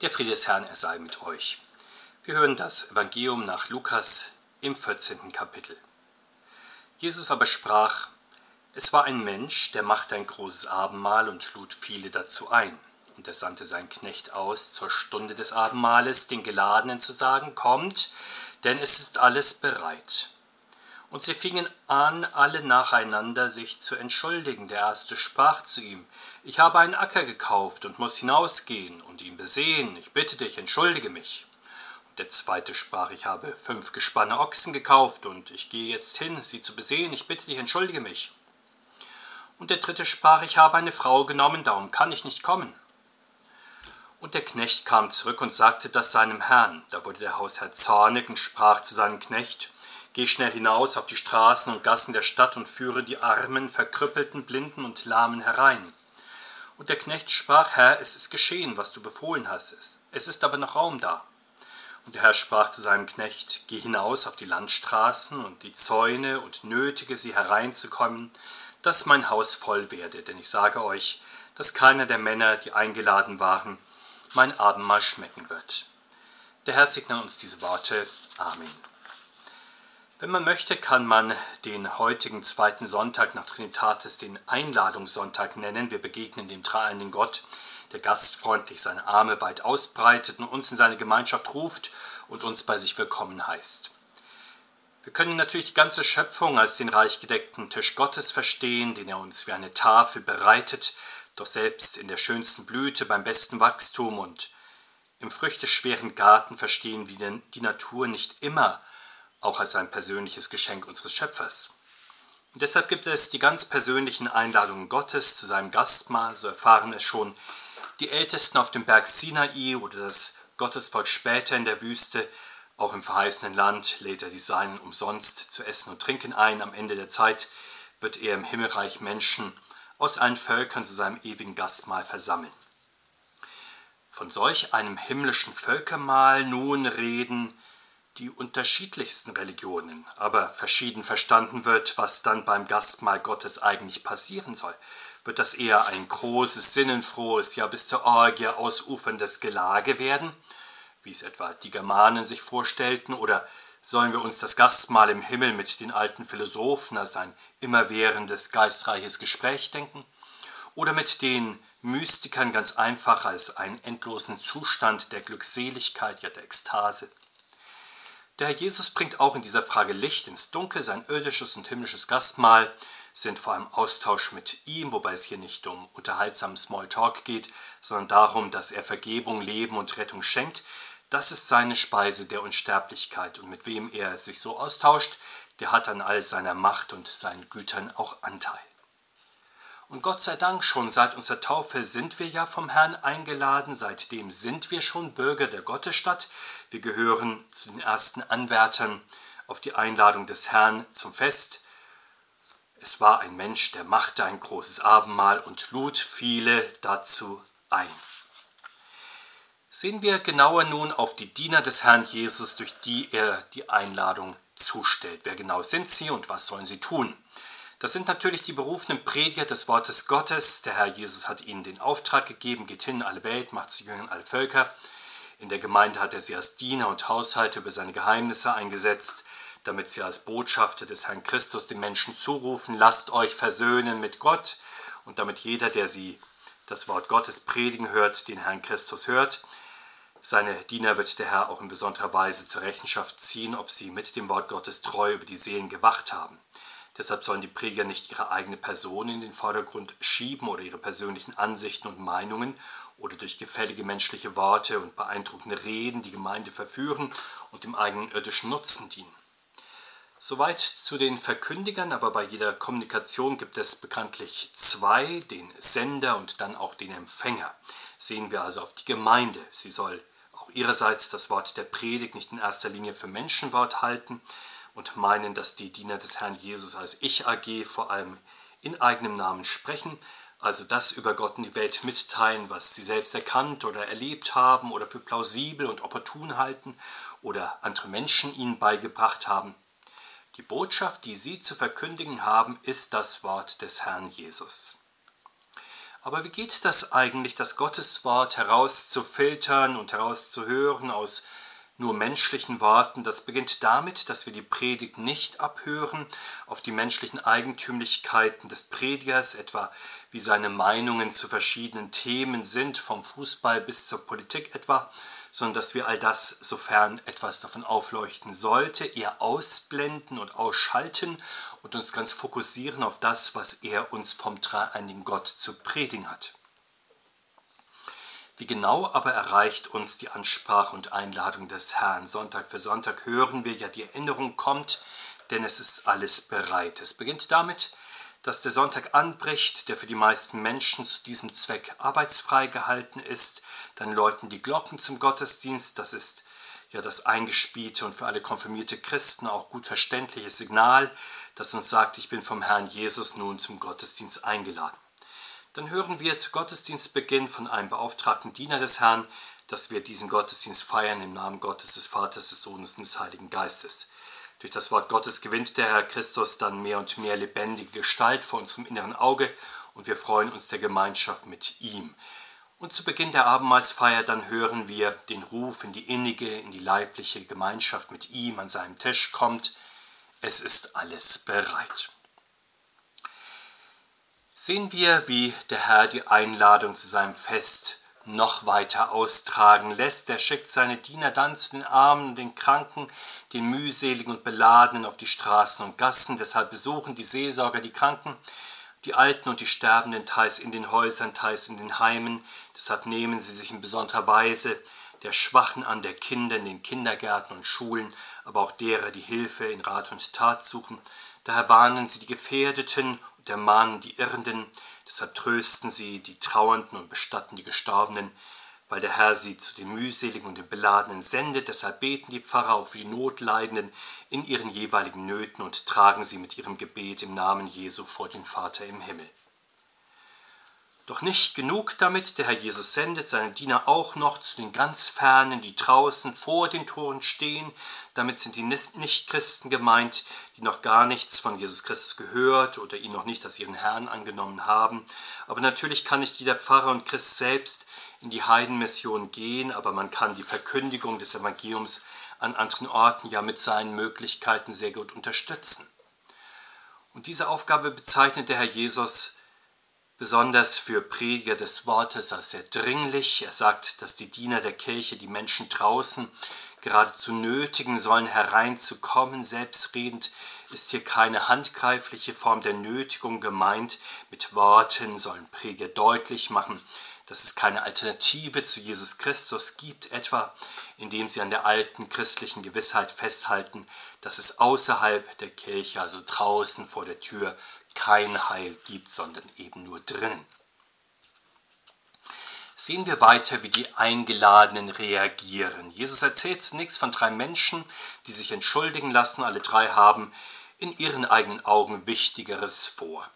Der Friede des Herrn, er sei mit euch. Wir hören das Evangelium nach Lukas im 14. Kapitel. Jesus aber sprach, es war ein Mensch, der machte ein großes Abendmahl und lud viele dazu ein. Und er sandte seinen Knecht aus, zur Stunde des Abendmahles den Geladenen zu sagen, kommt, denn es ist alles bereit. Und sie fingen an, alle nacheinander sich zu entschuldigen. Der erste sprach zu ihm, ich habe einen Acker gekauft und muss hinausgehen und ihn besehen, ich bitte dich, entschuldige mich. Der zweite sprach, ich habe fünf gespanne Ochsen gekauft und ich gehe jetzt hin, sie zu besehen, ich bitte dich, entschuldige mich. Und der dritte sprach, ich habe eine Frau genommen, darum kann ich nicht kommen. Und der Knecht kam zurück und sagte das seinem Herrn. Da wurde der Hausherr zornig und sprach zu seinem Knecht, Geh schnell hinaus auf die Straßen und Gassen der Stadt und führe die Armen, Verkrüppelten, Blinden und Lahmen herein. Und der Knecht sprach, Herr, es ist geschehen, was du befohlen hast, es ist aber noch Raum da. Und der Herr sprach zu seinem Knecht, Geh hinaus auf die Landstraßen und die Zäune und nötige sie hereinzukommen, dass mein Haus voll werde, denn ich sage euch, dass keiner der Männer, die eingeladen waren, mein Abendmahl schmecken wird. Der Herr segne uns diese Worte. Amen. Wenn man möchte, kann man den heutigen zweiten Sonntag nach Trinitatis den Einladungssonntag nennen. Wir begegnen dem dreieinigen Gott, der gastfreundlich seine Arme weit ausbreitet und uns in seine Gemeinschaft ruft und uns bei sich willkommen heißt. Wir können natürlich die ganze Schöpfung als den reich gedeckten Tisch Gottes verstehen, den er uns wie eine Tafel bereitet, doch selbst in der schönsten Blüte beim besten Wachstum und im früchteschweren Garten verstehen wir die Natur nicht immer auch als ein persönliches Geschenk unseres Schöpfers. Und deshalb gibt es die ganz persönlichen Einladungen Gottes zu seinem Gastmahl, so erfahren es schon die Ältesten auf dem Berg Sinai oder das Gottesvolk später in der Wüste, auch im verheißenen Land lädt er die Seinen umsonst zu essen und trinken ein. Am Ende der Zeit wird er im Himmelreich Menschen aus allen Völkern zu seinem ewigen Gastmahl versammeln. Von solch einem himmlischen Völkermahl nun reden die unterschiedlichsten Religionen, aber verschieden verstanden wird, was dann beim Gastmahl Gottes eigentlich passieren soll. Wird das eher ein großes, sinnenfrohes, ja bis zur Orgie ausuferndes Gelage werden, wie es etwa die Germanen sich vorstellten, oder sollen wir uns das Gastmahl im Himmel mit den alten Philosophen als ein immerwährendes, geistreiches Gespräch denken? Oder mit den Mystikern ganz einfach als einen endlosen Zustand der Glückseligkeit, ja der Ekstase? Der Herr Jesus bringt auch in dieser Frage Licht ins Dunkel. Sein irdisches und himmlisches Gastmahl sind vor allem Austausch mit ihm, wobei es hier nicht um unterhaltsamen Smalltalk geht, sondern darum, dass er Vergebung, Leben und Rettung schenkt. Das ist seine Speise der Unsterblichkeit und mit wem er sich so austauscht, der hat an all seiner Macht und seinen Gütern auch Anteil. Und Gott sei Dank, schon seit unserer Taufe sind wir ja vom Herrn eingeladen, seitdem sind wir schon Bürger der Gottesstadt. Wir gehören zu den ersten Anwärtern auf die Einladung des Herrn zum Fest. Es war ein Mensch, der machte ein großes Abendmahl und lud viele dazu ein. Sehen wir genauer nun auf die Diener des Herrn Jesus, durch die er die Einladung zustellt. Wer genau sind sie und was sollen sie tun? Das sind natürlich die berufenen Prediger des Wortes Gottes. Der Herr Jesus hat ihnen den Auftrag gegeben, geht hin in alle Welt, macht zu Jüngern alle Völker. In der Gemeinde hat er sie als Diener und Haushalter über seine Geheimnisse eingesetzt, damit sie als Botschafter des Herrn Christus den Menschen zurufen, lasst euch versöhnen mit Gott und damit jeder, der sie das Wort Gottes predigen hört, den Herrn Christus hört. Seine Diener wird der Herr auch in besonderer Weise zur Rechenschaft ziehen, ob sie mit dem Wort Gottes treu über die Seelen gewacht haben. Deshalb sollen die Prediger nicht ihre eigene Person in den Vordergrund schieben oder ihre persönlichen Ansichten und Meinungen oder durch gefällige menschliche Worte und beeindruckende Reden die Gemeinde verführen und dem eigenen irdischen Nutzen dienen. Soweit zu den Verkündigern, aber bei jeder Kommunikation gibt es bekanntlich zwei, den Sender und dann auch den Empfänger. Sehen wir also auf die Gemeinde. Sie soll auch ihrerseits das Wort der Predigt nicht in erster Linie für Menschenwort halten, und meinen, dass die Diener des Herrn Jesus als Ich AG vor allem in eigenem Namen sprechen, also das über Gott in die Welt mitteilen, was sie selbst erkannt oder erlebt haben oder für plausibel und opportun halten oder andere Menschen ihnen beigebracht haben. Die Botschaft, die sie zu verkündigen haben, ist das Wort des Herrn Jesus. Aber wie geht das eigentlich, das Gotteswort herauszufiltern und herauszuhören aus nur menschlichen Worten? Das beginnt damit, dass wir die Predigt nicht abhören auf die menschlichen Eigentümlichkeiten des Predigers, etwa wie seine Meinungen zu verschiedenen Themen sind, vom Fußball bis zur Politik etwa, sondern dass wir all das, sofern etwas davon aufleuchten sollte, eher ausblenden und ausschalten und uns ganz fokussieren auf das, was er uns vom dreieinigen Gott zu predigen hat. Wie genau aber erreicht uns die Ansprache und Einladung des Herrn? Sonntag für Sonntag hören wir ja, die Erinnerung kommt, denn es ist alles bereit. Es beginnt damit, dass der Sonntag anbricht, der für die meisten Menschen zu diesem Zweck arbeitsfrei gehalten ist. Dann läuten die Glocken zum Gottesdienst. Das ist ja das eingespielte und für alle konfirmierte Christen auch gut verständliche Signal, das uns sagt, ich bin vom Herrn Jesus nun zum Gottesdienst eingeladen. Dann hören wir zu Gottesdienstbeginn von einem beauftragten Diener des Herrn, dass wir diesen Gottesdienst feiern im Namen Gottes, des Vaters, des Sohnes und des Heiligen Geistes. Durch das Wort Gottes gewinnt der Herr Christus dann mehr und mehr lebendige Gestalt vor unserem inneren Auge und wir freuen uns der Gemeinschaft mit ihm. Und zu Beginn der Abendmahlsfeier dann hören wir den Ruf in die innige, in die leibliche Gemeinschaft mit ihm an seinem Tisch kommt. Es ist alles bereit. Sehen wir, wie der Herr die Einladung zu seinem Fest noch weiter austragen lässt. Er schickt seine Diener dann zu den Armen und den Kranken, den mühseligen und beladenen auf die Straßen und Gassen. Deshalb besuchen die Seelsorger die Kranken, die Alten und die Sterbenden teils in den Häusern, teils in den Heimen. Deshalb nehmen sie sich in besonderer Weise der Schwachen an, der Kinder in den Kindergärten und Schulen, aber auch derer, die Hilfe in Rat und Tat suchen. Daher warnen sie die Gefährdeten ermahnen die Irrenden, Deshalb trösten sie die Trauernden und bestatten die Gestorbenen, weil der Herr sie zu den mühseligen und den Beladenen sendet. Deshalb beten die Pfarrer auch für die Notleidenden in ihren jeweiligen Nöten und tragen sie mit ihrem Gebet im Namen Jesu vor den Vater im Himmel. Doch nicht genug damit, der Herr Jesus sendet seine Diener auch noch zu den ganz Fernen, die draußen vor den Toren stehen. Damit sind die Nichtchristen gemeint, die noch gar nichts von Jesus Christus gehört oder ihn noch nicht als ihren Herrn angenommen haben. Aber natürlich kann nicht jeder Pfarrer und Christ selbst in die Heidenmission gehen, aber man kann die Verkündigung des Evangeliums an anderen Orten ja mit seinen Möglichkeiten sehr gut unterstützen. Und diese Aufgabe bezeichnet der Herr Jesus besonders für Prediger des Wortes als sehr dringlich. Er sagt, dass die Diener der Kirche die Menschen draußen geradezu nötigen sollen, hereinzukommen. Selbstredend ist hier keine handgreifliche Form der Nötigung gemeint. Mit Worten sollen Prediger deutlich machen, dass es keine Alternative zu Jesus Christus gibt, etwa indem sie an der alten christlichen Gewissheit festhalten, dass es außerhalb der Kirche, also draußen vor der Tür, kein Heil gibt, sondern eben nur drinnen. Sehen wir weiter, wie die Eingeladenen reagieren. Jesus erzählt zunächst von drei Menschen, die sich entschuldigen lassen. Alle drei haben in ihren eigenen Augen Wichtigeres vor.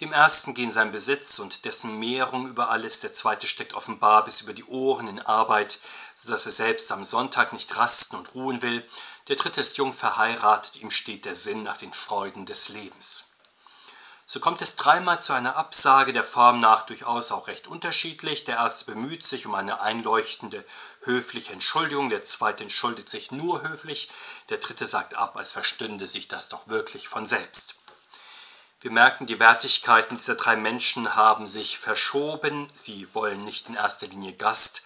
Dem ersten gehen sein Besitz und dessen Mehrung über alles, der zweite steckt offenbar bis über die Ohren in Arbeit, sodass er selbst am Sonntag nicht rasten und ruhen will. Der dritte ist jung verheiratet, ihm steht der Sinn nach den Freuden des Lebens. So kommt es dreimal zu einer Absage der Form nach durchaus auch recht unterschiedlich. Der erste bemüht sich um eine einleuchtende, höfliche Entschuldigung, der zweite entschuldigt sich nur höflich, der dritte sagt ab, als verstünde sich das doch wirklich von selbst. Wir merken, die Wertigkeiten dieser drei Menschen haben sich verschoben. Sie wollen nicht in erster Linie Gast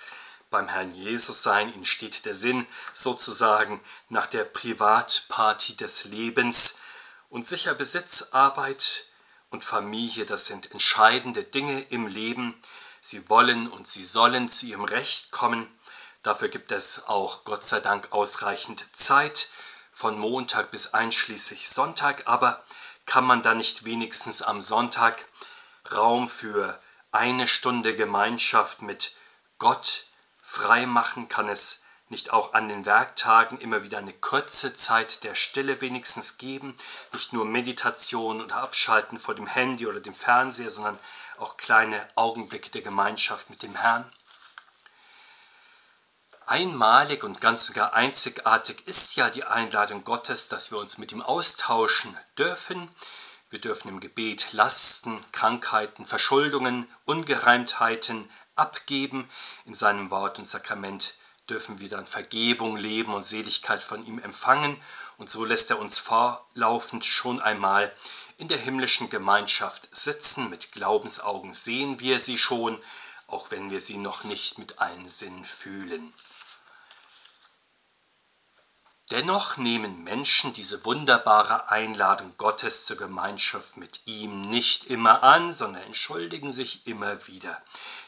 beim Herrn Jesus sein. Ihnen steht der Sinn sozusagen nach der Privatparty des Lebens. Und sicher Besitz, Arbeit, und Familie, das sind entscheidende Dinge im Leben. Sie wollen und sie sollen zu ihrem Recht kommen. Dafür gibt es auch Gott sei Dank ausreichend Zeit von Montag bis einschließlich Sonntag. Aber kann man da nicht wenigstens am Sonntag Raum für eine Stunde Gemeinschaft mit Gott freimachen? Kann es nicht auch an den Werktagen immer wieder eine kurze Zeit der Stille wenigstens geben, nicht nur Meditation oder Abschalten vor dem Handy oder dem Fernseher, sondern auch kleine Augenblicke der Gemeinschaft mit dem Herrn. Einmalig und ganz sogar einzigartig ist ja die Einladung Gottes, dass wir uns mit ihm austauschen dürfen. Wir dürfen im Gebet Lasten, Krankheiten, Verschuldungen, Ungereimtheiten abgeben. In seinem Wort und Sakrament dürfen wir dann Vergebung, Leben und Seligkeit von ihm empfangen. Und so lässt er uns vorlaufend schon einmal in der himmlischen Gemeinschaft sitzen. Mit Glaubensaugen sehen wir sie schon, auch wenn wir sie noch nicht mit allen Sinnen fühlen. Dennoch nehmen Menschen diese wunderbare Einladung Gottes zur Gemeinschaft mit ihm nicht immer an, sondern entschuldigen sich immer wieder.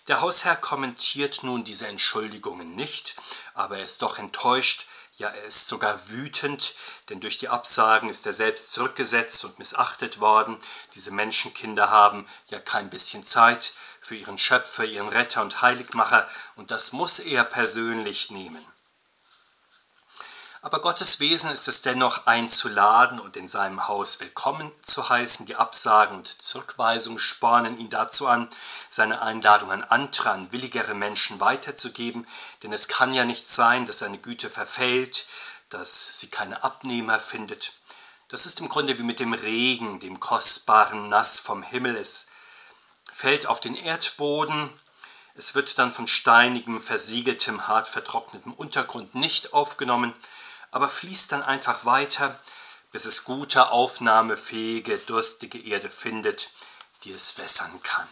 Der Hausherr kommentiert nun diese Entschuldigungen nicht, aber er ist doch enttäuscht, ja er ist sogar wütend, denn durch die Absagen ist er selbst zurückgesetzt und missachtet worden. Diese Menschenkinder haben ja kein bisschen Zeit für ihren Schöpfer, ihren Retter und Heiligmacher, und das muss er persönlich nehmen. Aber Gottes Wesen ist es dennoch einzuladen und in seinem Haus willkommen zu heißen. Die Absagen und Zurückweisungen spornen ihn dazu an, seine Einladung an andere, an willigere Menschen weiterzugeben. Denn es kann ja nicht sein, dass seine Güte verfällt, dass sie keine Abnehmer findet. Das ist im Grunde wie mit dem Regen, dem kostbaren Nass vom Himmel. Es fällt auf den Erdboden, es wird dann von steinigem, versiegeltem, hart vertrocknetem Untergrund nicht aufgenommen, aber fließt dann einfach weiter, bis es gute, aufnahmefähige, durstige Erde findet, die es wässern kann.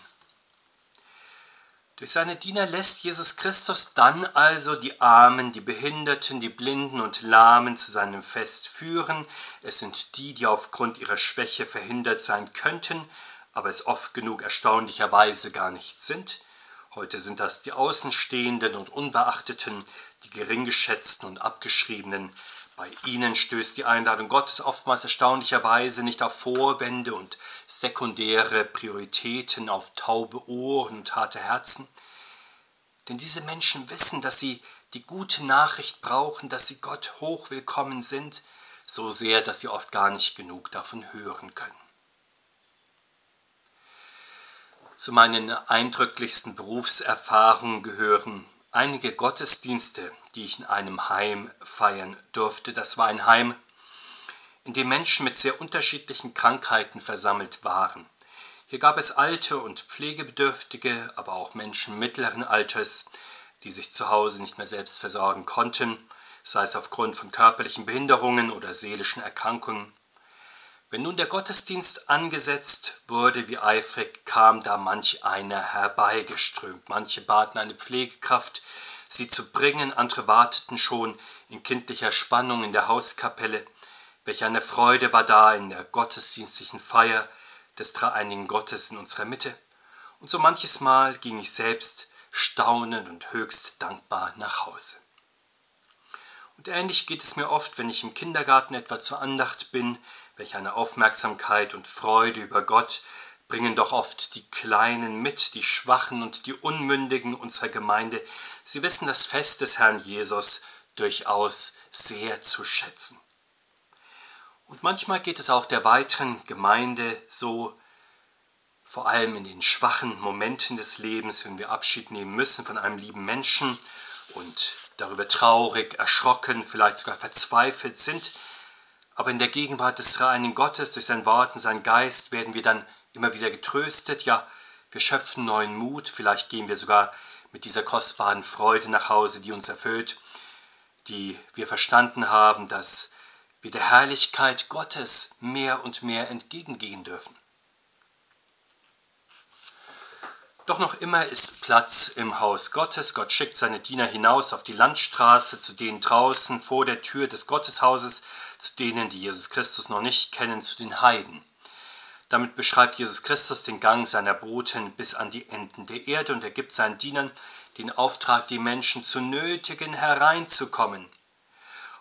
Durch seine Diener lässt Jesus Christus dann also die Armen, die Behinderten, die Blinden und Lahmen zu seinem Fest führen. Es sind die, die aufgrund ihrer Schwäche verhindert sein könnten, aber es oft genug erstaunlicherweise gar nicht sind. Heute sind das die Außenstehenden und Unbeachteten, die geringgeschätzten und abgeschriebenen. Bei ihnen stößt die Einladung Gottes oftmals erstaunlicherweise nicht auf Vorwände und sekundäre Prioritäten, auf taube Ohren und harte Herzen. Denn diese Menschen wissen, dass sie die gute Nachricht brauchen, dass sie Gott hochwillkommen sind, so sehr, dass sie oft gar nicht genug davon hören können. Zu meinen eindrücklichsten Berufserfahrungen gehören einige Gottesdienste, die ich in einem Heim feiern durfte. Das war ein Heim, in dem Menschen mit sehr unterschiedlichen Krankheiten versammelt waren. Hier gab es alte und pflegebedürftige, aber auch Menschen mittleren Alters, die sich zu Hause nicht mehr selbst versorgen konnten, sei es aufgrund von körperlichen Behinderungen oder seelischen Erkrankungen. Wenn nun der Gottesdienst angesetzt wurde, wie eifrig kam da manch einer herbeigeströmt. Manche baten eine Pflegekraft, sie zu bringen, andere warteten schon in kindlicher Spannung in der Hauskapelle. Welch eine Freude war da in der gottesdienstlichen Feier des dreieinigen Gottes in unserer Mitte. Und so manches Mal ging ich selbst staunend und höchst dankbar nach Hause. Und ähnlich geht es mir oft, wenn ich im Kindergarten etwa zur Andacht bin, welch eine Aufmerksamkeit und Freude über Gott bringen doch oft die Kleinen mit, die Schwachen und die Unmündigen unserer Gemeinde. Sie wissen das Fest des Herrn Jesus durchaus sehr zu schätzen. Und manchmal geht es auch der weiteren Gemeinde so, vor allem in den schwachen Momenten des Lebens, wenn wir Abschied nehmen müssen von einem lieben Menschen und darüber traurig, erschrocken, vielleicht sogar verzweifelt sind, aber in der Gegenwart des reinen Gottes, durch sein Wort und seinen Geist, werden wir dann immer wieder getröstet. Ja, wir schöpfen neuen Mut. Vielleicht gehen wir sogar mit dieser kostbaren Freude nach Hause, die uns erfüllt, die wir verstanden haben, dass wir der Herrlichkeit Gottes mehr und mehr entgegengehen dürfen. Doch noch immer ist Platz im Haus Gottes. Gott schickt seine Diener hinaus auf die Landstraße, zu denen draußen vor der Tür des Gotteshauses zu denen, die Jesus Christus noch nicht kennen, zu den Heiden. Damit beschreibt Jesus Christus den Gang seiner Boten bis an die Enden der Erde und er gibt seinen Dienern den Auftrag, die Menschen zu nötigen, hereinzukommen.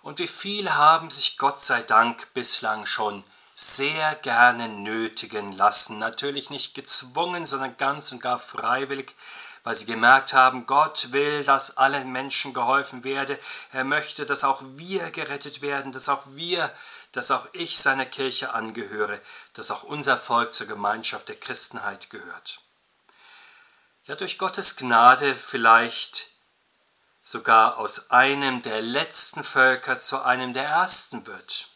Und wie viele haben sich Gott sei Dank bislang schon sehr gerne nötigen lassen, natürlich nicht gezwungen, sondern ganz und gar freiwillig, weil sie gemerkt haben, Gott will, dass allen Menschen geholfen werde. Er möchte, dass auch wir gerettet werden, dass auch wir, dass auch ich seiner Kirche angehöre, dass auch unser Volk zur Gemeinschaft der Christenheit gehört. Ja, durch Gottes Gnade vielleicht sogar aus einem der letzten Völker zu einem der ersten wird.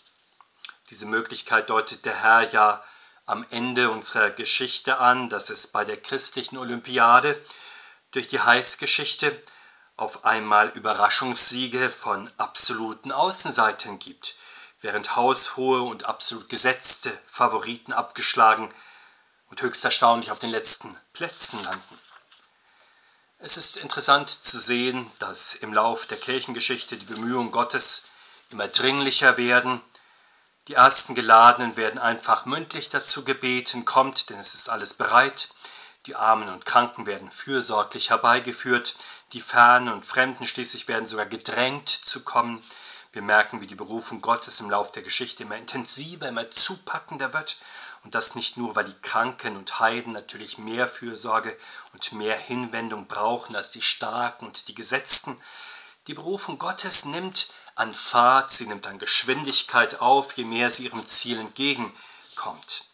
Diese Möglichkeit deutet der Herr ja am Ende unserer Geschichte an, dass es bei der christlichen Olympiade durch die Heißgeschichte auf einmal Überraschungssiege von absoluten Außenseitern gibt, während haushohe und absolut gesetzte Favoriten abgeschlagen und höchst erstaunlich auf den letzten Plätzen landen. Es ist interessant zu sehen, dass im Lauf der Kirchengeschichte die Bemühungen Gottes immer dringlicher werden. Die ersten Geladenen werden einfach mündlich dazu gebeten, kommt, denn es ist alles bereit. Die Armen und Kranken werden fürsorglich herbeigeführt. Die Fernen und Fremden schließlich werden sogar gedrängt zu kommen. Wir merken, wie die Berufung Gottes im Lauf der Geschichte immer intensiver, immer zupackender wird. Und das nicht nur, weil die Kranken und Heiden natürlich mehr Fürsorge und mehr Hinwendung brauchen als die Starken und die Gesetzten. Die Berufung Gottes nimmt an Fahrt, sie nimmt an Geschwindigkeit auf, je mehr sie ihrem Ziel entgegenkommt.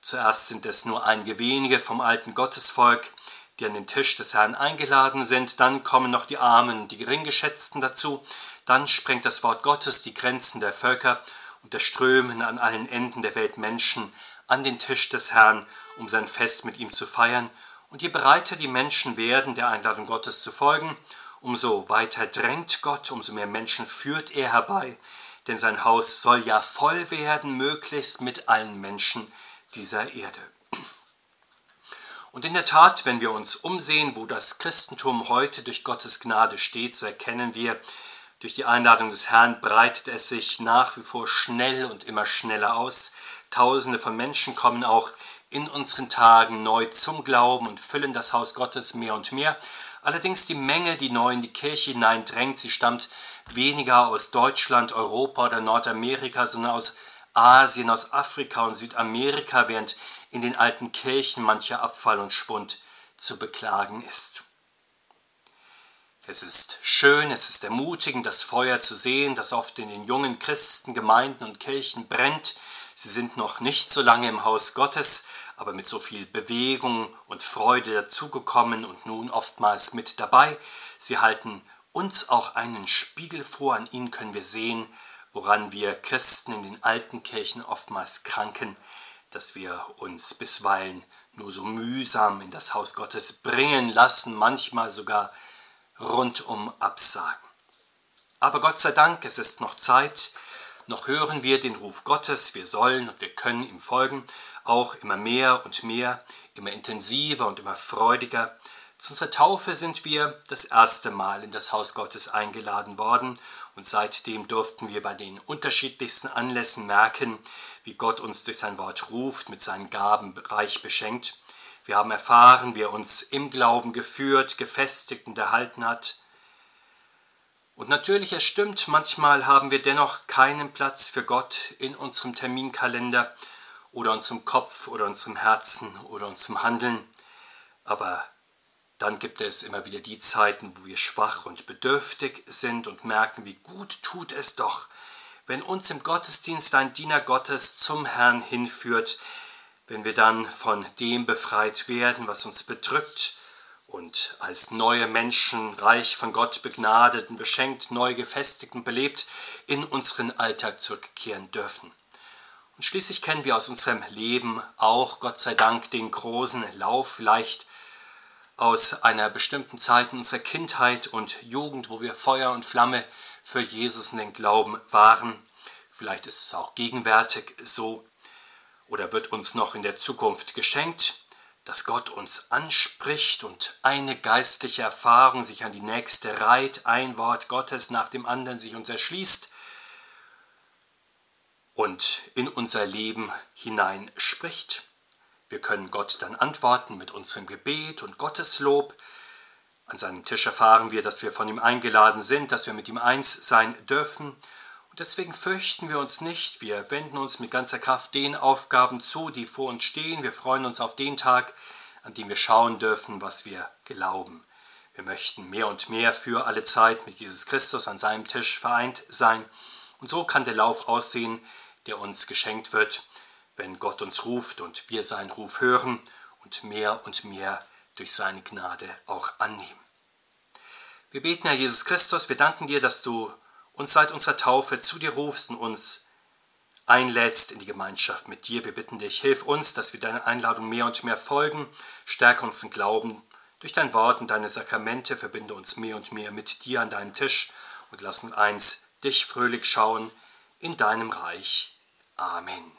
Zuerst sind es nur einige wenige vom alten Gottesvolk, die an den Tisch des Herrn eingeladen sind, dann kommen noch die Armen und die Geringgeschätzten dazu, dann sprengt das Wort Gottes die Grenzen der Völker und da strömen an allen Enden der Welt Menschen an den Tisch des Herrn, um sein Fest mit ihm zu feiern, und je bereiter die Menschen werden, der Einladung Gottes zu folgen, umso weiter drängt Gott, umso mehr Menschen führt er herbei, denn sein Haus soll ja voll werden, möglichst mit allen Menschen dieser Erde. Und in der Tat, wenn wir uns umsehen, wo das Christentum heute durch Gottes Gnade steht, so erkennen wir, durch die Einladung des Herrn breitet es sich nach wie vor schnell und immer schneller aus. Tausende von Menschen kommen auch in unseren Tagen neu zum Glauben und füllen das Haus Gottes mehr und mehr. Allerdings die Menge, die neu in die Kirche hineindrängt, sie stammt weniger aus Deutschland, Europa oder Nordamerika, sondern aus Asien, aus Afrika und Südamerika, während in den alten Kirchen mancher Abfall und Schwund zu beklagen ist. Es ist schön, es ist ermutigend, das Feuer zu sehen, das oft in den jungen Christen, Gemeinden und Kirchen brennt. Sie sind noch nicht so lange im Haus Gottes, aber mit so viel Bewegung und Freude dazugekommen und nun oftmals mit dabei. Sie halten uns auch einen Spiegel vor, an ihnen können wir sehen, woran wir Christen in den alten Kirchen oftmals kranken, dass wir uns bisweilen nur so mühsam in das Haus Gottes bringen lassen, manchmal sogar rundum absagen. Aber Gott sei Dank, es ist noch Zeit, noch hören wir den Ruf Gottes, wir sollen und wir können ihm folgen, auch immer mehr und mehr, immer intensiver und immer freudiger. Zu unserer Taufe sind wir das erste Mal in das Haus Gottes eingeladen worden und seitdem durften wir bei den unterschiedlichsten Anlässen merken, wie Gott uns durch sein Wort ruft, mit seinen Gaben reich beschenkt. Wir haben erfahren, wie er uns im Glauben geführt, gefestigt und erhalten hat. Und natürlich, es stimmt, manchmal haben wir dennoch keinen Platz für Gott in unserem Terminkalender oder unserem Kopf oder unserem Herzen oder unserem Handeln. Aber dann gibt es immer wieder die Zeiten, wo wir schwach und bedürftig sind und merken, wie gut tut es doch, wenn uns im Gottesdienst ein Diener Gottes zum Herrn hinführt, wenn wir dann von dem befreit werden, was uns bedrückt und als neue Menschen, reich von Gott begnadet und beschenkt, neu gefestigt und belebt, in unseren Alltag zurückkehren dürfen. Und schließlich kennen wir aus unserem Leben auch, Gott sei Dank, den großen Lauf vielleicht aus einer bestimmten Zeit in unserer Kindheit und Jugend, wo wir Feuer und Flamme für Jesus und den Glauben waren. Vielleicht ist es auch gegenwärtig so oder wird uns noch in der Zukunft geschenkt, dass Gott uns anspricht und eine geistliche Erfahrung sich an die nächste reiht, ein Wort Gottes nach dem anderen sich uns erschließt und in unser Leben hinein spricht. Wir können Gott dann antworten mit unserem Gebet und Gotteslob. An seinem Tisch erfahren wir, dass wir von ihm eingeladen sind, dass wir mit ihm eins sein dürfen Deswegen fürchten wir uns nicht, wir wenden uns mit ganzer Kraft den Aufgaben zu, die vor uns stehen. Wir freuen uns auf den Tag, an dem wir schauen dürfen, was wir glauben. Wir möchten mehr und mehr für alle Zeit mit Jesus Christus an seinem Tisch vereint sein. Und so kann der Lauf aussehen, der uns geschenkt wird, wenn Gott uns ruft und wir seinen Ruf hören und mehr und mehr durch seine Gnade auch annehmen. Wir beten, Herr Jesus Christus, wir danken dir, dass du uns seit unserer Taufe zu dir rufst und uns einlädst in die Gemeinschaft mit dir. Wir bitten dich, hilf uns, dass wir deiner Einladung mehr und mehr folgen. Stärke uns im Glauben. Durch dein Wort und deine Sakramente verbinde uns mehr und mehr mit dir an deinem Tisch und lass uns eins dich fröhlich schauen in deinem Reich. Amen.